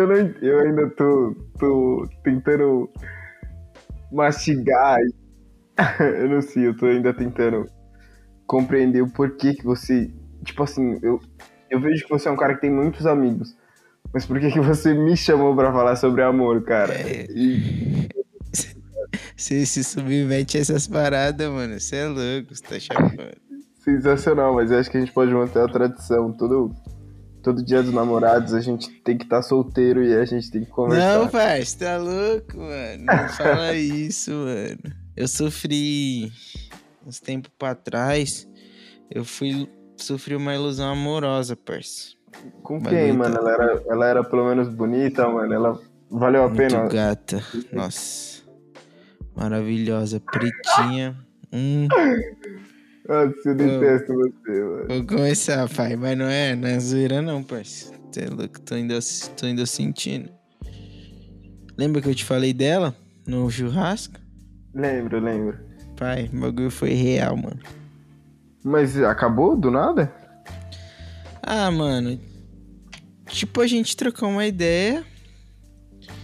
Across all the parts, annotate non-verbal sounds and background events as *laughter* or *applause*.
ainda não. Eu ainda tô, tô tentando mastigar. *laughs* eu não sei, eu tô ainda tentando compreender o porquê que você. Tipo assim, eu, eu vejo que você é um cara que tem muitos amigos. Mas por que, que você me chamou pra falar sobre amor, cara? É... E... Você se submete a essas paradas, mano. Você é louco, você tá chamando. Sensacional, mas acho que a gente pode manter a tradição. Todo, todo dia dos namorados a gente tem que estar tá solteiro e a gente tem que conversar. Não, pai, você tá louco, mano. Não fala *laughs* isso, mano. Eu sofri uns tempos pra trás. Eu fui. Sofri uma ilusão amorosa, parça. Com quem, mano? Ela era, ela era pelo menos bonita, mano. Ela valeu a Muito pena. gata. Nossa. Maravilhosa. Pretinha. Hum. *laughs* Nossa, eu detesto eu, você, mano. Vou começar, pai. Mas não é, não é zoeira, não, parça. Você é louco, tô ainda, tô ainda sentindo. Lembra que eu te falei dela no churrasco? Lembro, lembro. Pai, o bagulho foi real, mano. Mas acabou do nada? Ah, mano. Tipo, a gente trocou uma ideia.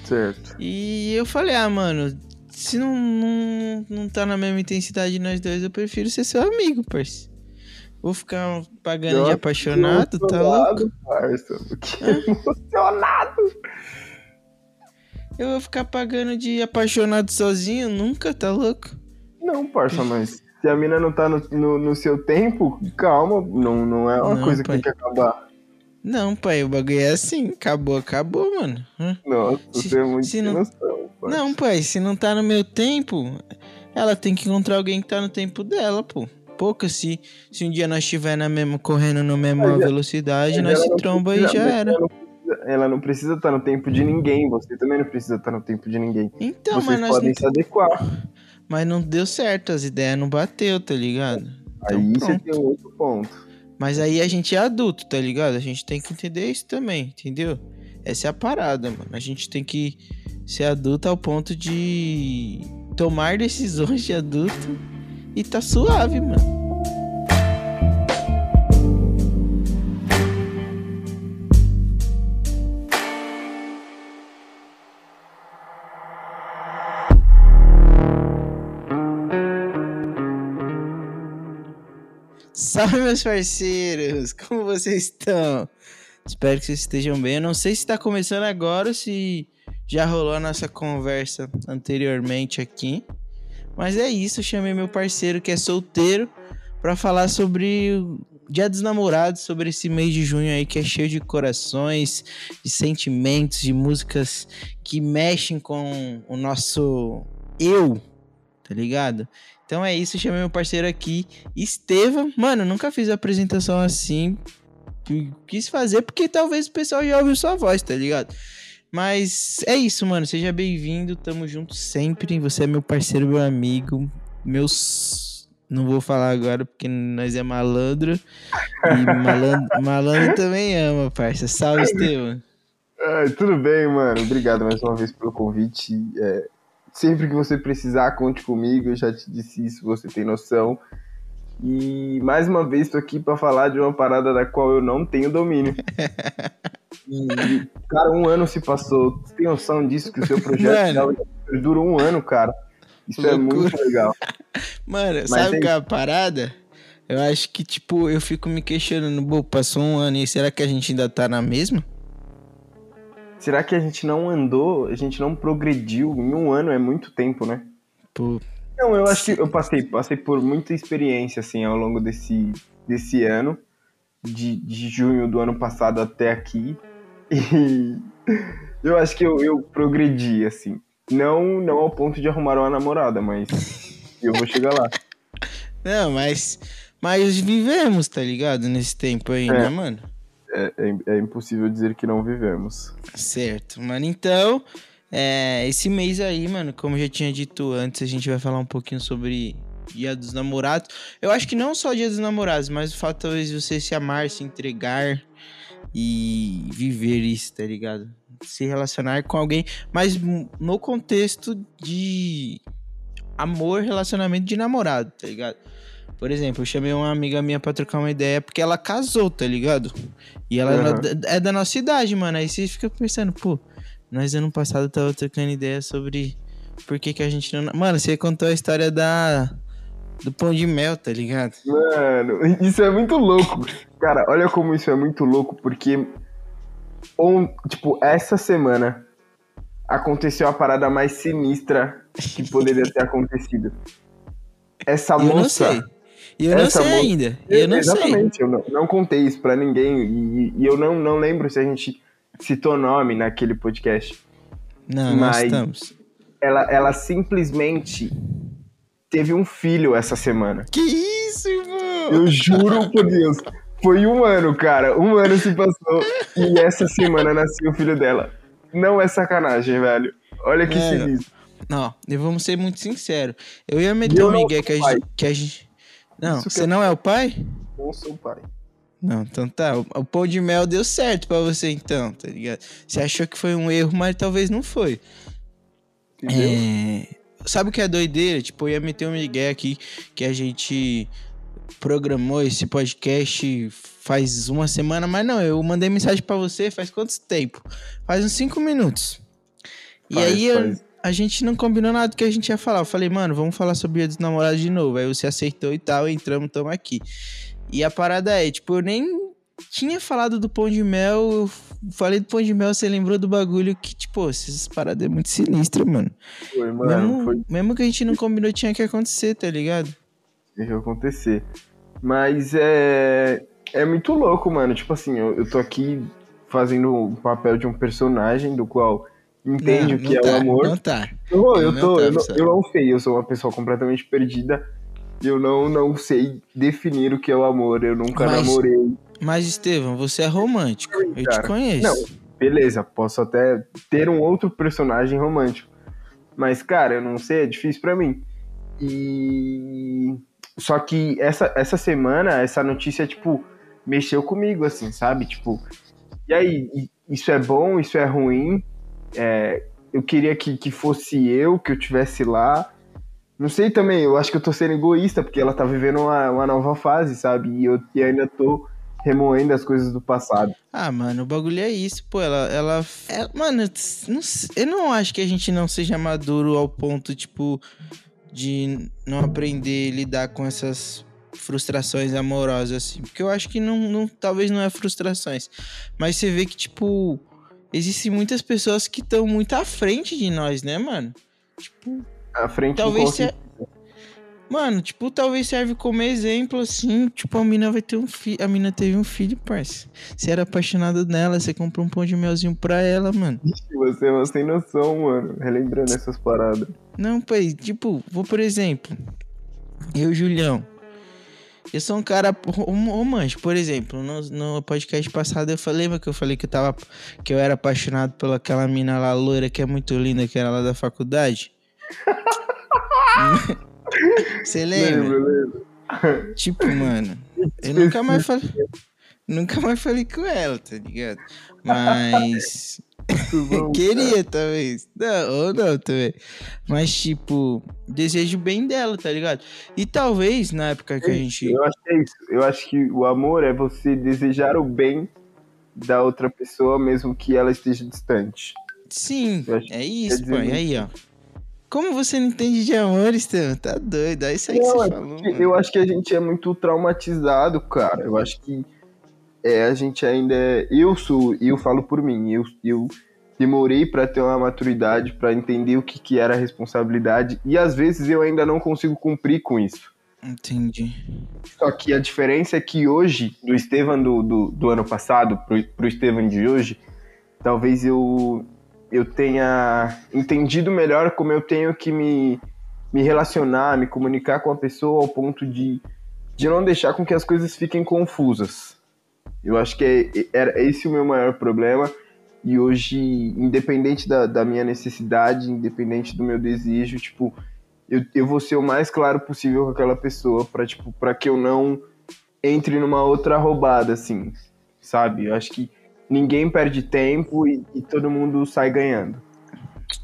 Certo. E eu falei, ah, mano, se não, não, não tá na mesma intensidade nós dois, eu prefiro ser seu amigo, parceiro. Vou ficar pagando Nossa, de apaixonado, tá louco? Parça, que *laughs* emocionado! Eu vou ficar pagando de apaixonado sozinho? Nunca, tá louco? Não, parça, mas se a mina não tá no, no, no, seu tempo, calma, não, não é uma não, coisa pai. que tem que acabar. Não, pai, o bagulho é assim, acabou, acabou, mano. Nossa, se, você é muito se não... Não, pai, se não tá no meu tempo, ela tem que encontrar alguém que tá no tempo dela, pô. Pouca, se, se um dia nós estiver na mesma, correndo na mesma mas velocidade, nós se tromba precisa, e já era. Ela não precisa estar tá no tempo de ninguém, você também não precisa estar tá no tempo de ninguém. Então, Vocês mas nós podem não... se adequar. Mas não deu certo, as ideias não bateu, tá ligado? Então, aí você tem outro ponto. Mas aí a gente é adulto, tá ligado? A gente tem que entender isso também, entendeu? Essa é a parada, mano. A gente tem que ser adulto ao ponto de tomar decisões de adulto e tá suave, mano. Salve, meus parceiros! Como vocês estão? Espero que vocês estejam bem. Eu não sei se está começando agora ou se já rolou a nossa conversa anteriormente aqui. Mas é isso, chamei meu parceiro que é solteiro para falar sobre o Dia dos Namorados, sobre esse mês de junho aí que é cheio de corações, de sentimentos, de músicas que mexem com o nosso eu, tá ligado? Então é isso, chamei meu parceiro aqui, Estevam. Mano, nunca fiz apresentação assim. Quis fazer porque talvez o pessoal já ouviu sua voz, tá ligado? Mas é isso, mano. Seja bem-vindo, tamo junto sempre. Você é meu parceiro, meu amigo, meus. Não vou falar agora porque nós é malandro. E malandro, *laughs* malandro também ama, parça. Salve, Estevam. Ai, tudo bem, mano. Obrigado mais uma vez pelo convite. É, Sempre que você precisar, conte comigo. Eu já te disse isso, você tem noção. E mais uma vez estou aqui para falar de uma parada da qual eu não tenho domínio. *laughs* E, cara, um ano se passou. Você tem noção disso? Que o seu projeto dura um ano, cara. Isso é Loucura. é muito legal. Mano, Mas sabe qual é a parada? Eu acho que, tipo, eu fico me questionando, pô, passou um ano e será que a gente ainda tá na mesma? Será que a gente não andou, a gente não progrediu em um ano? É muito tempo, né? Pô. Não, eu acho que eu passei, passei por muita experiência, assim, ao longo desse, desse ano, de, de junho do ano passado até aqui. E *laughs* eu acho que eu, eu progredi, assim. Não, não ao ponto de arrumar uma namorada, mas eu vou chegar lá. *laughs* Não, mas, mas vivemos, tá ligado? Nesse tempo aí, é. né, mano? é, é, é, impossível dizer que não vivemos. Certo, mano. Então, é, esse mês aí, mano, como eu já tinha dito antes, a gente vai falar um pouquinho sobre Dia dos Namorados. Eu acho que não só Dia dos Namorados, mas o fato talvez você se amar, se entregar e viver isso, tá ligado? Se relacionar com alguém, mas no contexto de amor, relacionamento de namorado, tá ligado? Por exemplo, eu chamei uma amiga minha pra trocar uma ideia porque ela casou, tá ligado? E ela Aham. é da nossa idade, mano. Aí você fica pensando, pô, nós ano passado tava trocando ideia sobre por que, que a gente não. Mano, você contou a história da. Do pão de mel, tá ligado? Mano, isso é muito louco. Cara, olha como isso é muito louco, porque. On, tipo, essa semana aconteceu a parada mais sinistra que poderia ter acontecido. Essa eu não moça. sei. E eu não sei moça- ainda. Eu não sei. Exatamente, eu não, não contei isso pra ninguém. E, e eu não, não lembro se a gente citou nome naquele podcast. Não, nós Mas- estamos. Ela, ela simplesmente teve um filho essa semana. Que isso, irmão? Eu juro por Deus. Foi um ano, cara. Um ano se passou e essa semana nasceu o filho dela. Não é sacanagem, velho. Olha que Mano, sinistro. Não, e vamos ser muito sinceros. Eu ia meter Eu o Miguel que a, gente, que a gente. Não, Isso você eu- não é o pai? Não sou pai. Não, então tá. O, o pão de mel deu certo pra você então, tá ligado? Você achou que foi um erro, mas talvez não foi. Entendeu? É, Sabe o que é doideira? Tipo, eu ia meter um Miguel aqui que a gente programou esse podcast faz uma semana, mas não, eu mandei mensagem pra você faz quanto tempo? Faz uns cinco minutos. E Faz, aí eu- a gente não combinou nada do que a gente ia falar. Eu falei, mano, vamos falar sobre dia dos namorados de novo. Aí você aceitou e tal, entramos, tamo aqui. E a parada é, tipo, eu nem tinha falado do pão de mel. Eu falei do pão de mel, você lembrou do bagulho que, tipo, essas paradas é muito sinistra, mano. Foi, mano. mesmo, Foi mesmo que a gente não combinou, tinha que acontecer, tá ligado? deixa acontecer. Mas é. É muito louco, mano. Tipo assim, eu, eu tô aqui fazendo o papel de um personagem do qual entende não, o que é tá, o amor. Não tá. Eu, eu, Não tô, tá, eu, não, eu não sei, eu sou uma pessoa completamente perdida. Eu não, não sei definir o que é o amor. Eu nunca Mas- namorei. Mas, Estevam, você é romântico. Eu te conheço. não. Beleza, posso até ter um outro personagem romântico. Mas, cara, eu não sei, é difícil pra mim. E. Só que essa, essa semana, essa notícia, tipo, mexeu comigo, assim, sabe? Tipo, e aí, isso é bom, isso é ruim? É, eu queria que, que fosse eu, que eu tivesse lá. Não sei também, eu acho que eu tô sendo egoísta, porque ela tá vivendo uma, uma nova fase, sabe? E eu e ainda tô remoendo as coisas do passado. Ah, mano, o bagulho é isso, pô. Ela. ela, é- mano, não eu não acho que a gente não seja maduro ao ponto, tipo, de não aprender a lidar com essas frustrações amorosas, assim. Porque eu acho que não, não talvez não é frustrações. Mas você vê que, tipo, existem muitas pessoas que estão muito à frente de nós, né, mano? Tipo, À frente talvez do. Mano, tipo, talvez serve como exemplo, assim, tipo, a mina vai ter um filho, a mina teve um filho, parça. Você era apaixonado nela, você comprou um pão de melzinho pra ela, mano. Você é sem noção, mano. Relembrando essas paradas. Não, pai, tipo, vou por exemplo, eu, Julião, eu sou um cara rom- romântico, por exemplo, no, no podcast passado eu falei, lembra que eu falei que eu tava, que eu era apaixonado pela aquela mina lá loira que é muito linda, que era lá da faculdade? *laughs* *laughs* Você lembra? Lembro, lembro. Tipo, mano, eu nunca mais falei. Nunca mais falei com ela, tá ligado? Mas. *laughs* Bom, Queria, talvez. Não, ou não também. Mas, tipo, desejo bem dela, tá ligado? E talvez, na época que a gente. Eu acho que é isso. Eu acho que o amor é você desejar o bem da outra pessoa, mesmo que ela esteja distante. Sim, é isso, pô. E aí, ó. Como você não entende de amor, Estevam? Tá doido. É isso aí que Não, você é falou. mano. Eu acho que a gente é muito traumatizado, cara. Eu acho que é, a gente ainda é. Eu sou, eu falo por mim, eu, eu demorei pra ter uma maturidade, pra entender o que, que era a responsabilidade, e às vezes eu ainda não consigo cumprir com isso. Entendi. Só que a diferença é que hoje, do Estevam do, do, do ano passado pro, pro Estevam de hoje, talvez eu, eu tenha entendido melhor como eu tenho que me, me relacionar, me comunicar com a pessoa ao ponto de, de não deixar com que as coisas fiquem confusas. Eu acho que é, era esse o meu maior problema. E hoje, independente da, da minha necessidade, independente do meu desejo, tipo, eu, eu vou ser o mais claro possível com aquela pessoa pra, tipo, pra que eu não entre numa outra roubada, assim, sabe? Eu acho que ninguém perde tempo e, e todo mundo sai ganhando.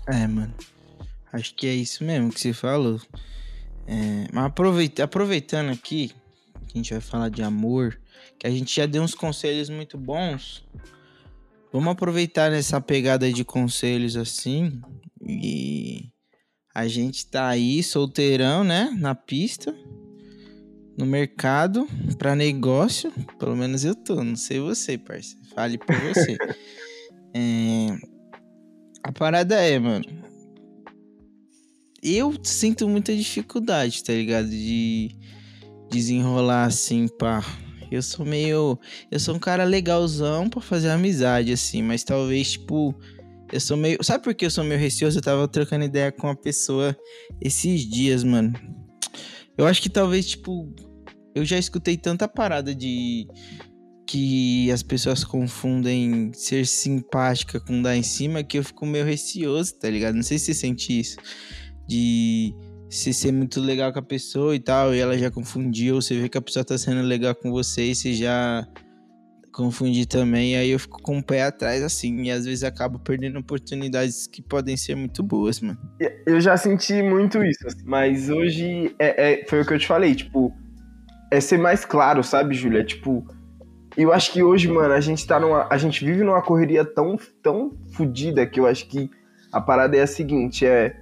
É, mano. Acho que é isso mesmo que você falou. É, mas aproveita, aproveitando aqui, que a gente vai falar de amor, que a gente já deu uns conselhos muito bons. Vamos aproveitar nessa pegada de conselhos assim. E a gente tá aí solteirão, né? Na pista, no mercado, para negócio. Pelo menos eu tô, não sei você, parceiro. Fale por você. *laughs* é... A parada é, mano eu sinto muita dificuldade, tá ligado? De desenrolar assim, pá. Eu sou meio. Eu sou um cara legalzão pra fazer amizade, assim, mas talvez, tipo. Eu sou meio. Sabe por que eu sou meio receoso? Eu tava trocando ideia com uma pessoa esses dias, mano. Eu acho que talvez, tipo. Eu já escutei tanta parada de. Que as pessoas confundem ser simpática com dar em cima que eu fico meio receoso, tá ligado? Não sei se você sente isso de se ser muito legal com a pessoa e tal, e ela já confundiu, você vê que a pessoa tá sendo legal com você e você já confundir também, aí eu fico com o pé atrás assim, e às vezes acabo perdendo oportunidades que podem ser muito boas, mano. Eu já senti muito isso, assim, mas hoje é, é, foi o que eu te falei, tipo, é ser mais claro, sabe, Júlia? Tipo, eu acho que hoje, mano, a gente tá numa. A gente vive numa correria tão, tão fodida que eu acho que a parada é a seguinte, é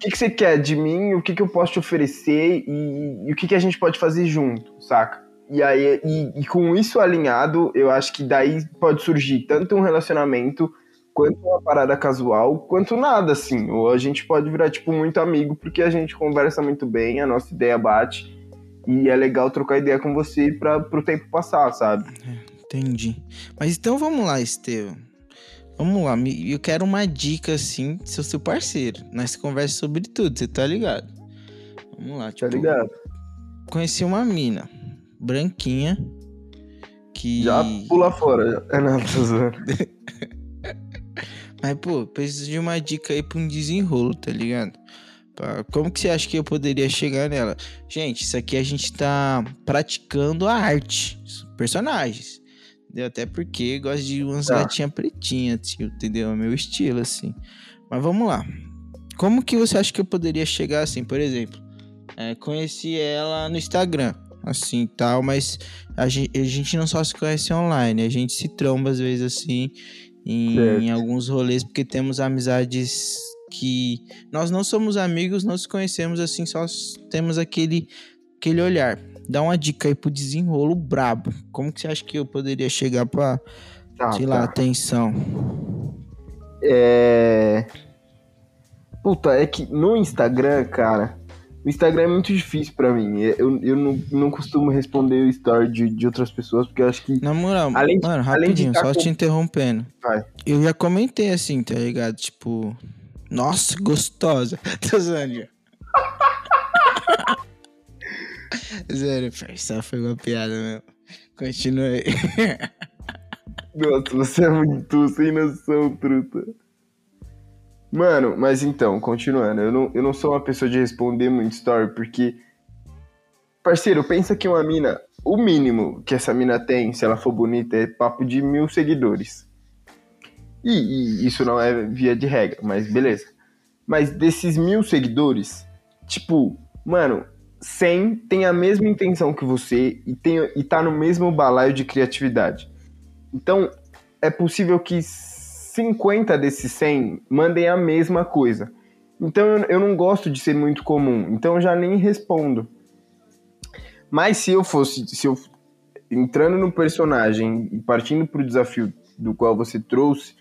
que, que você quer de mim, o que, que eu posso te oferecer e, e o que, que a gente pode fazer junto, saca? E aí, e, e, com isso alinhado, eu acho que daí pode surgir tanto um relacionamento, quanto uma parada casual, quanto nada, assim. Ou a gente pode virar, tipo, muito amigo, porque a gente conversa muito bem, a nossa ideia bate, e é legal trocar ideia com você para pro tempo passar, sabe? Entendi. Mas então vamos lá, Estevam. Vamos lá, eu quero uma dica assim, sou seu parceiro. Nós conversa sobre tudo, você tá ligado? Vamos lá, tipo. Tá ligado? Conheci uma mina, branquinha, que. Já pula fora. É nada, *laughs* Mas, pô, preciso de uma dica aí pra um desenrolo, tá ligado? Como que você acha que eu poderia chegar nela? Gente, isso aqui a gente tá praticando a arte, personagens. Entendeu? Até porque gosto de umas tá. gatinhas pretinhas, tio, entendeu? É meu estilo, assim. Mas vamos lá. Como que você acha que eu poderia chegar assim, por exemplo? É, conheci ela no Instagram, assim tal, mas a gente, a gente não só se conhece online, a gente se tromba às vezes assim em, em alguns rolês, porque temos amizades que nós não somos amigos, não se conhecemos assim, só temos aquele, aquele olhar dá uma dica aí pro desenrolo brabo. Como que você acha que eu poderia chegar pra, tá, sei tá. lá, atenção? É. Puta, é que no Instagram, cara, o Instagram é muito difícil para mim. Eu, eu não, não costumo responder o story de, de outras pessoas, porque eu acho que. Na moral, além de, mano, rapidinho, só com... te interrompendo. Vai. Eu já comentei assim, tá ligado? Tipo, nossa, gostosa. *laughs* Zoando. Sério, *laughs* só foi uma piada mesmo. Continua aí. *laughs* Nossa, você é muito sem noção, truta. Mano, mas então, continuando, eu não, eu não sou uma pessoa de responder muito story, porque. Parceiro, pensa que uma mina, o mínimo que essa mina tem, se ela for bonita, é papo de mil seguidores. E, e isso não é via de regra, mas beleza. Mas desses mil seguidores, tipo, mano, 100 tem a mesma intenção que você e, tem, e tá no mesmo balaio de criatividade. Então, é possível que 50 desses 100 mandem a mesma coisa. Então, eu, eu não gosto de ser muito comum, então eu já nem respondo. Mas se eu fosse, se eu entrando no personagem e partindo pro desafio do qual você trouxe,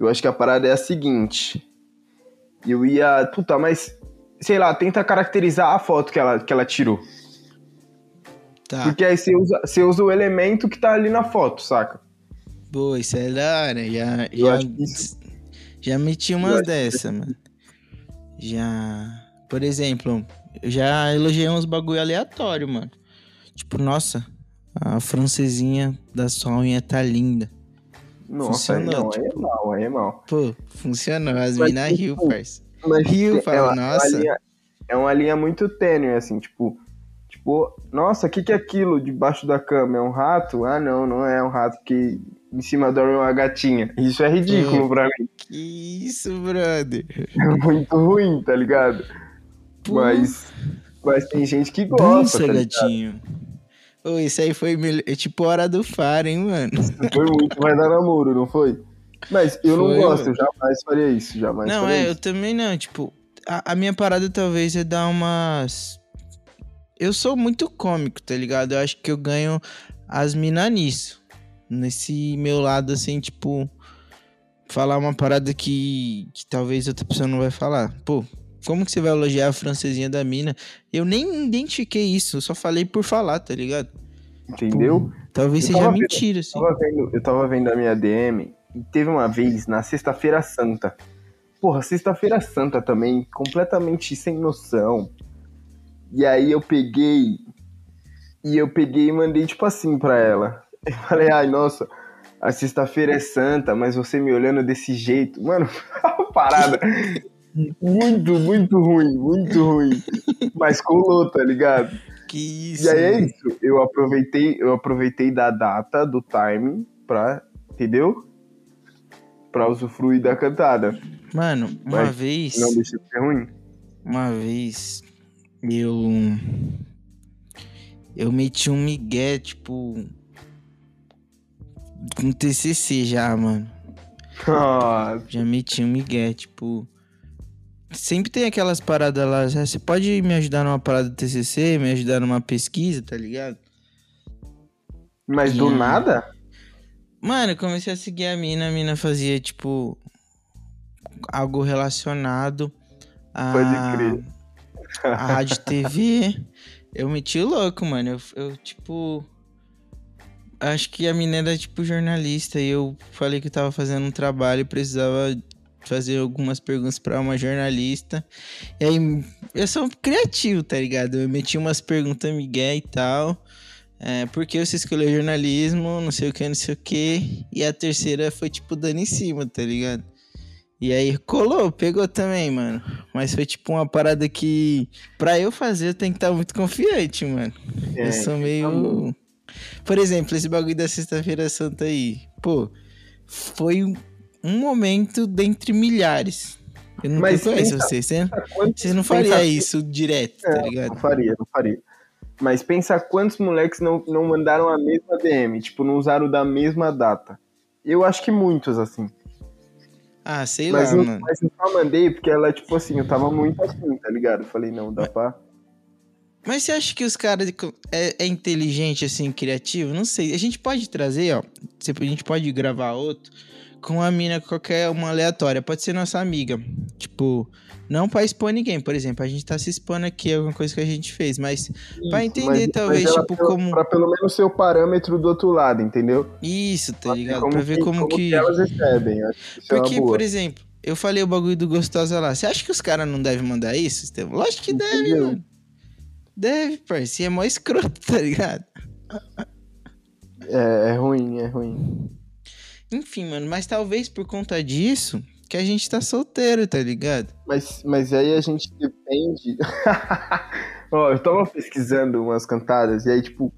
eu acho que a parada é a seguinte. Eu ia, puta, mas sei lá, tenta caracterizar a foto que ela, que ela tirou. Tá. Porque aí você usa, você usa o elemento que tá ali na foto, saca? Boa, isso é da hora. Já, já, já meti umas dessa, mano. Já. Por exemplo, eu já elogiei uns bagulho aleatório, mano. Tipo, nossa, a francesinha da sua unha tá linda. Nossa, funcionou, aí não, tipo, aí é mal, aí é mal. Pô, funcionou. As minas riu, tipo, parça. Mas Rio, fala, é nossa. Uma linha, é uma linha muito tênue, assim, tipo, tipo, nossa, o que, que é aquilo debaixo da cama? É um rato? Ah, não, não é um rato, porque em cima dorme uma gatinha. Isso é ridículo pra mim. Que isso, brother? É muito ruim, tá ligado? Pô. Mas. Mas tem gente que gosta. Dança, tá ligado? Ô, isso aí foi mel- é tipo hora do faro, hein, mano? *laughs* Foi muito vai dar namoro, não foi? Mas eu não Foi, gosto, mano. eu jamais faria isso, jamais não, é, eu isso. também não. Tipo, a, a minha parada talvez é dar umas. Eu sou muito cômico, tá ligado? Eu acho que eu ganho as minas nisso. Nesse meu lado, assim, tipo. Falar uma parada que, que talvez outra pessoa não vai falar. Pô, como que você vai elogiar a francesinha da mina? Eu nem identifiquei isso, eu só falei por falar, tá ligado? Entendeu? Talvez Eu seja vendo- mentira, assim. Eu tava, vendo, eu tava vendo a minha DM e teve uma vez na Sexta-feira Santa. Porra, Sexta-feira Santa também, completamente sem noção. E aí eu peguei. E eu peguei e mandei tipo assim pra ela. Eu falei, ai, nossa, a sexta-feira é santa, mas você me olhando desse jeito. Mano, *laughs* parada. Muito, muito ruim, muito ruim. Mas colou, tá ligado? Que isso. E aí é isso. Eu aproveitei, eu aproveitei da data, do timing, pra. Entendeu? Pra usufruir da cantada. Mano, uma Mas vez. Não deixa de ser ruim. Uma vez eu. Eu meti um migué, tipo. Com TCC já, mano. Nossa. Já meti um migué, tipo. Sempre tem aquelas paradas lá. "Ah, Você pode me ajudar numa parada do TCC, me ajudar numa pesquisa, tá ligado? Mas do E- nada? Mano, eu comecei a seguir a mina, a mina fazia, tipo, algo relacionado a, Pode crer. a rádio TV. Eu meti o louco, mano. Eu, eu, tipo. Acho que a mina era, tipo, jornalista e eu falei que eu tava fazendo um trabalho e precisava fazer algumas perguntas pra uma jornalista. E aí, eu sou criativo, tá ligado? Eu meti umas perguntas migué e tal. É, por que você escolheu jornalismo, não sei o que, não sei o que. E a terceira foi, tipo, dando em cima, tá ligado? E aí colou, pegou também, mano. Mas foi tipo uma parada que, pra eu fazer, eu tenho que estar muito confiante, mano. É, eu sou tá meio. Por exemplo, esse bagulho da Sexta-feira Santa aí. Pô, foi um, um momento dentre milhares. Eu não Mas conheço pensa- você, você, não pensa- faria isso direto, tá É, ligado? Não faria, não faria. Mas pensa quantos moleques não, não mandaram a mesma DM, tipo, não usaram da mesma data. Eu acho que muitos, assim. Ah, sei Mas, lá, eu, mano. mas eu só mandei porque ela, tipo assim, eu tava muito assim, tá ligado? Eu falei, não, dá pra. Mas você acha que os caras é, é inteligente, assim, criativo? Não sei. A gente pode trazer, ó. A gente pode gravar outro com uma mina qualquer, uma aleatória. Pode ser nossa amiga. Tipo, não pra expor ninguém. Por exemplo, a gente tá se expondo aqui, alguma coisa que a gente fez. Mas Pra Isso, entender, talvez, ela tipo, pelo- como- Pra pelo menos ser o parâmetro do outro lado, entendeu? isso, tá Pra ligado? Pra ver como, que. elas recebem. que é Porque, boa. por exemplo, eu falei o bagulho do gostosa lá. Você acha que os caras não devem mandar isso, Estevam? Lógico que deve, Entendeu? mano. Deve, parceiro. É mó escroto, *laughs* tá ligado? É, é ruim, é ruim. Enfim, mano, mas talvez por conta disso que a gente tá solteiro, tá ligado? Mas, mas aí a gente depende. *laughs* Ó, eu tava pesquisando umas cantadas e aí, tipo,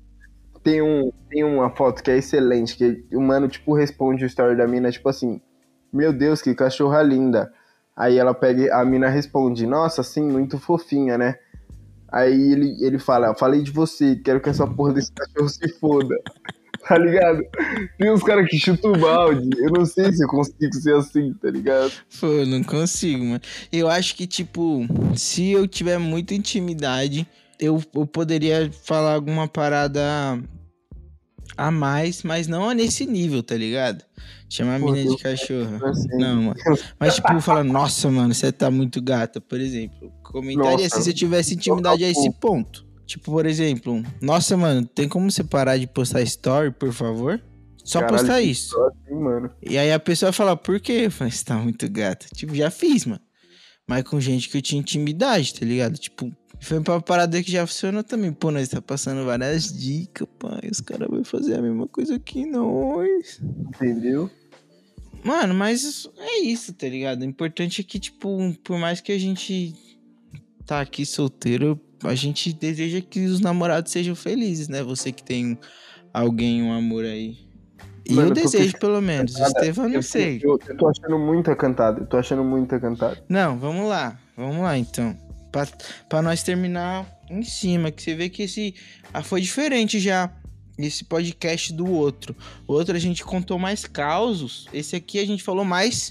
tem, um, tem uma foto que é excelente, que o mano, tipo, responde o story da mina, tipo assim, meu Deus, que cachorra linda. Aí ela pega, a mina responde, nossa, sim, muito fofinha, né? Aí ele, ele fala, falei de você, quero que essa porra desse cachorro se foda. Tá ligado? Tem uns caras que chutam o balde. Eu não sei se eu consigo ser assim, tá ligado? Pô, não consigo, mano. Eu acho que, tipo, se eu tiver muita intimidade, eu, eu poderia falar alguma parada a mais, mas não nesse nível, tá ligado? Chamar a mina de cachorro. Assim, Não, mano. Mas, tipo, falar, nossa, mano, você tá muito gata, por exemplo. Comentaria Nossa, assim se eu tivesse intimidade a esse ponto. Tipo, por exemplo, nossa, mano, tem como você parar de postar story, por favor? Só Caralho, postar isso. assim, mano. E aí a pessoa fala, por quê? Eu falei, você tá muito gata. Tipo, já fiz, mano. Mas com gente que eu tinha intimidade, tá ligado? Tipo, foi uma parada que já funcionou também. Pô, nós tá passando várias dicas, pai. Os caras vão fazer a mesma coisa que nós. Entendeu? Mano, mas é isso, tá ligado? O importante é que, tipo, por mais que a gente tá aqui solteiro, a gente deseja que os namorados sejam felizes, né? Você que tem alguém, um amor aí. E Mano, eu desejo, pelo menos. Cantada, não eu, sei. Eu, eu tô achando muita cantada. Eu tô achando muita cantada. Não, vamos lá. Vamos lá, então. Pra, pra nós terminar em cima, que você vê que esse ah, foi diferente já esse podcast do outro. O outro a gente contou mais causos, esse aqui a gente falou mais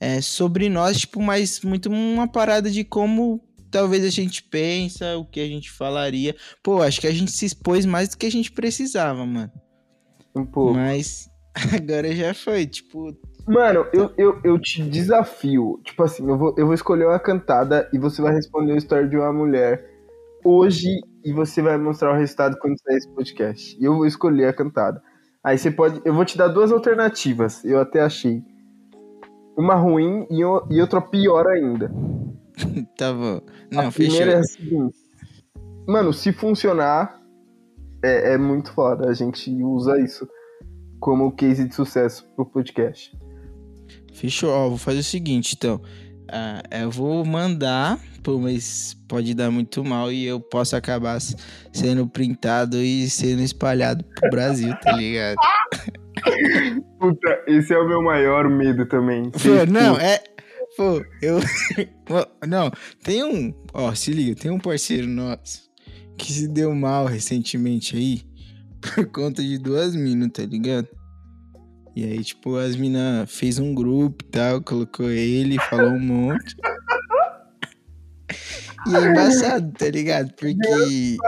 é, sobre nós, tipo, mais muito uma parada de como talvez a gente pensa, o que a gente falaria. Pô, acho que a gente se expôs mais do que a gente precisava, mano. Um pouco. Mas *laughs* agora já foi, tipo. Mano, eu, eu, eu te desafio. Tipo assim, eu vou, eu vou escolher uma cantada e você vai responder a história de uma mulher hoje e você vai mostrar o resultado quando sair esse podcast. E eu vou escolher a cantada. Aí você pode. Eu vou te dar duas alternativas. Eu até achei. Uma ruim e, e outra pior ainda. *laughs* tá bom. Não, a primeira fechou. é a seguinte. Mano, se funcionar, é, é muito foda. A gente usa isso como case de sucesso pro podcast. Fechou. Ó, vou fazer o seguinte, então. Ah, eu vou mandar, pô, mas pode dar muito mal e eu posso acabar sendo printado e sendo espalhado pro Brasil, tá ligado? *laughs* Puta, esse é o meu maior medo também. Pô, não, é. Pô, eu. *laughs* não, tem um. Ó, se liga, tem um parceiro nosso que se deu mal recentemente aí *laughs* por conta de duas minas, tá ligado? E aí, tipo, as minas fez um grupo e tal, colocou ele, falou um monte. E é embaçado, tá ligado? Porque.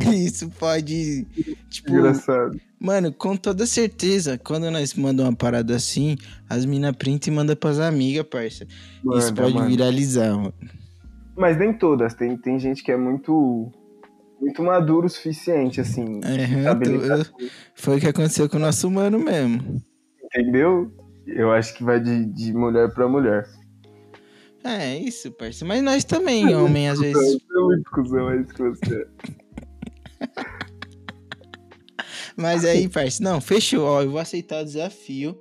*laughs* Isso pode. Tipo. Engraçado. Mano, com toda certeza, quando nós mandamos uma parada assim, as mina print e manda pras amigas, parça. Manda, Isso pode mano. viralizar, mano. Mas nem todas. Tem, tem gente que é muito. Muito maduro o suficiente, assim. É, eu eu- foi o que aconteceu com o nosso mano mesmo. Entendeu? Eu acho que vai de, de mulher pra mulher. É, isso, parça. Mas nós também, homem, às vezes. É muito cuzão, é isso que você é. *laughs* Mas aí, parça, não, fechou. Ó, eu vou aceitar o desafio,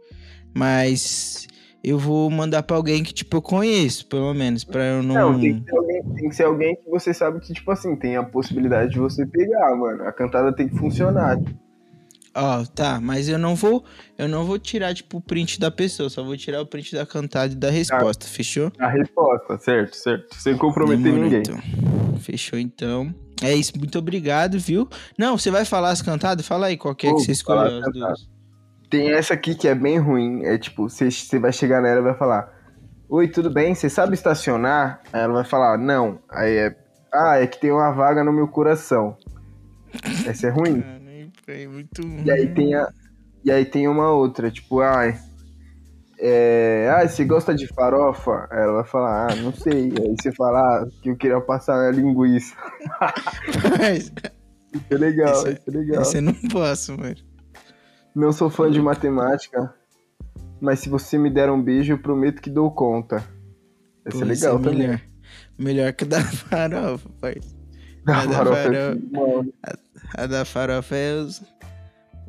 mas eu vou mandar pra alguém que, tipo, eu conheço, pelo menos, pra eu não. Não, tem que, ser alguém, tem que ser alguém que você sabe que, tipo assim, tem a possibilidade de você pegar, mano. A cantada tem que funcionar. Ó, tá, mas eu não vou, eu não vou tirar, tipo, o print da pessoa, só vou tirar o print da cantada e da resposta, fechou? A resposta, certo, certo. Sem comprometer Demorou, ninguém. então. Fechou, então. É isso, muito obrigado, viu? Não, você vai falar as cantadas? Fala aí qual que é Vou que você escolheu. Tem essa aqui que é bem ruim. É tipo, você, você vai chegar nela e vai falar: Oi, tudo bem? Você sabe estacionar? Aí ela vai falar: Não. Aí é. Ah, é que tem uma vaga no meu coração. Essa é ruim. Mano, Foi muito E aí tem a. E aí tem uma outra, tipo, ai. É, ah, você gosta de farofa? Ela vai falar, ah, não sei. Aí você fala ah, que eu queria passar a linguiça. Mas, Isso *laughs* é legal, Esse- isso é legal. eu não posso, mano. Não sou fã de matemática, mas se você me der um beijo, eu prometo que dou conta. Essa Pô, é legal também. Melhor, melhor que a da farofa, parça. *laughs* Da A da farofa farofa. é mano. A da farofa é os.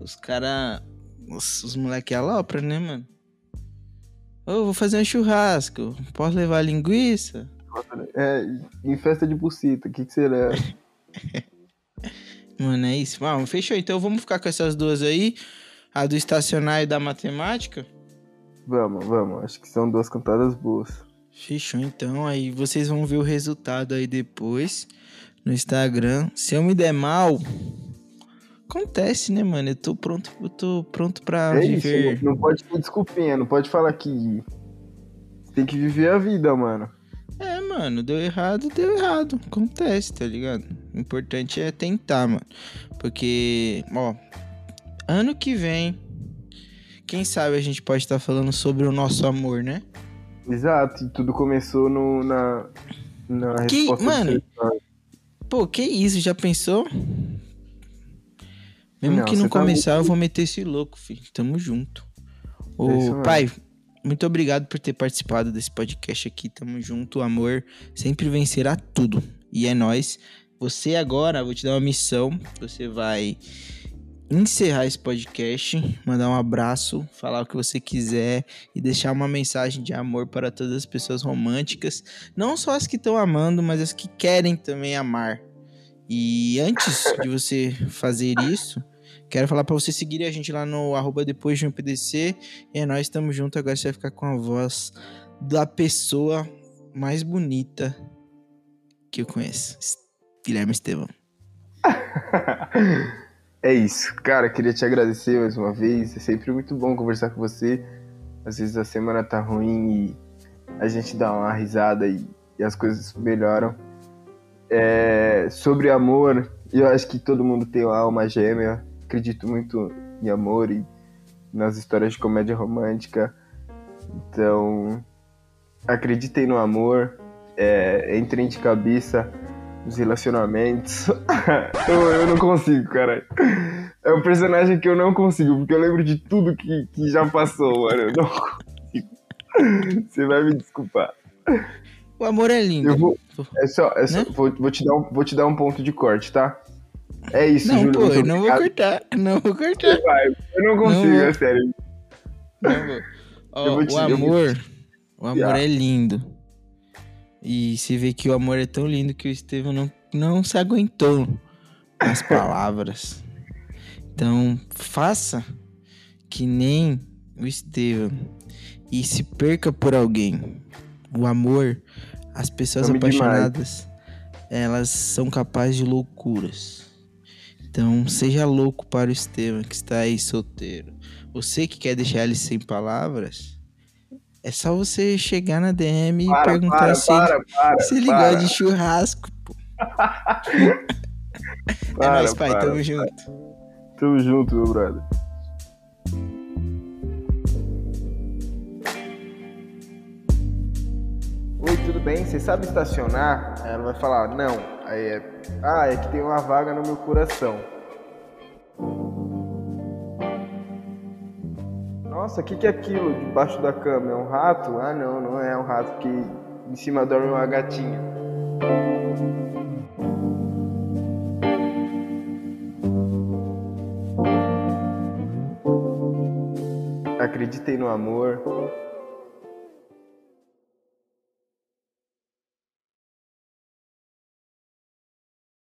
Os cara. Os, os moleque alopra, né, mano? Ô, vou fazer um churrasco. Posso levar linguiça? É, em festa de bucita, o que, que será? *laughs* Mano, é isso. Vamos, fechou. Então vamos ficar com essas duas aí. A do estacionar e da matemática. Vamos, vamos. Acho que são duas cantadas boas. Fechou, então. Aí vocês vão ver o resultado aí depois no Instagram. Se eu me der mal, acontece, né, mano? Eu tô pronto, eu tô pronto pra é isso, viver. não, não pode ter desculpinha, não pode falar que tem que viver a vida, mano. É, mano, deu errado, deu errado. Acontece, tá ligado? O importante é tentar, mano. Porque, ó, ano que vem, quem sabe a gente pode estar falando sobre o nosso amor, né? Exato, e tudo começou no, na, na Que- resposta mano. Pô, que isso, já pensou? Mesmo Não, que não tá começar, eu vou meter esse louco, filho. Tamo junto. Ô, É pai, muito obrigado por ter participado desse podcast aqui. Tamo junto, amor. Sempre vencerá tudo. E é nóis. Você agora, vou te dar uma missão. Você vai encerrar esse podcast, mandar um abraço, falar o que você quiser e deixar uma mensagem de amor para todas as pessoas românticas, não só as que estão amando, mas as que querem também amar. E antes de você fazer isso, quero falar para você seguir a gente lá no arroba depois de um PDC. E é nós estamos juntos. Agora você vai ficar com a voz da pessoa mais bonita que eu conheço. Guilherme Estevam. *laughs* é isso. Cara, queria te agradecer mais uma vez. É sempre muito bom conversar com você. Às vezes a semana tá ruim e a gente dá uma risada e, e as coisas melhoram. É, sobre amor, eu acho que todo mundo tem uma alma gêmea. Acredito muito em amor e nas histórias de comédia romântica. Então, acreditem no amor, é, entrem de cabeça nos relacionamentos. *laughs* eu, eu, não consigo, cara. É um personagem que eu não consigo, porque eu lembro de tudo que, que já passou, mano. Eu não *laughs* consigo. Você vai me desculpar. O amor é lindo. Eu vou, é só, é só, né? vou, vou, te dar um, vou te dar um ponto de corte, tá? É isso, não, Júlio. Pô, não vou cortar. Não vou cortar. Vai, eu não consigo, não é sério. Não vou. Te, o amor, o amor é lindo. E se vê que o amor é tão lindo que o Estevão não, não se aguentou nas *laughs* palavras. Então, faça que nem o Estevão e se perca por alguém. O amor, as pessoas apaixonadas, demais. elas são capazes de loucuras. Então, seja louco para o Estevam que está aí solteiro. Você que quer deixar ele sem palavras, é só você chegar na DM e para, perguntar para, se, para, para, se ele gosta de churrasco, pô. *laughs* é nóis, pai. Tamo junto. Tamo junto, meu brother. Tudo bem? Você sabe estacionar? Ela vai falar, não. Aí é, ah, é que tem uma vaga no meu coração. Nossa, o que, que é aquilo debaixo da cama? É um rato? Ah, não, não é um rato que em cima dorme uma gatinha. Acreditem no amor,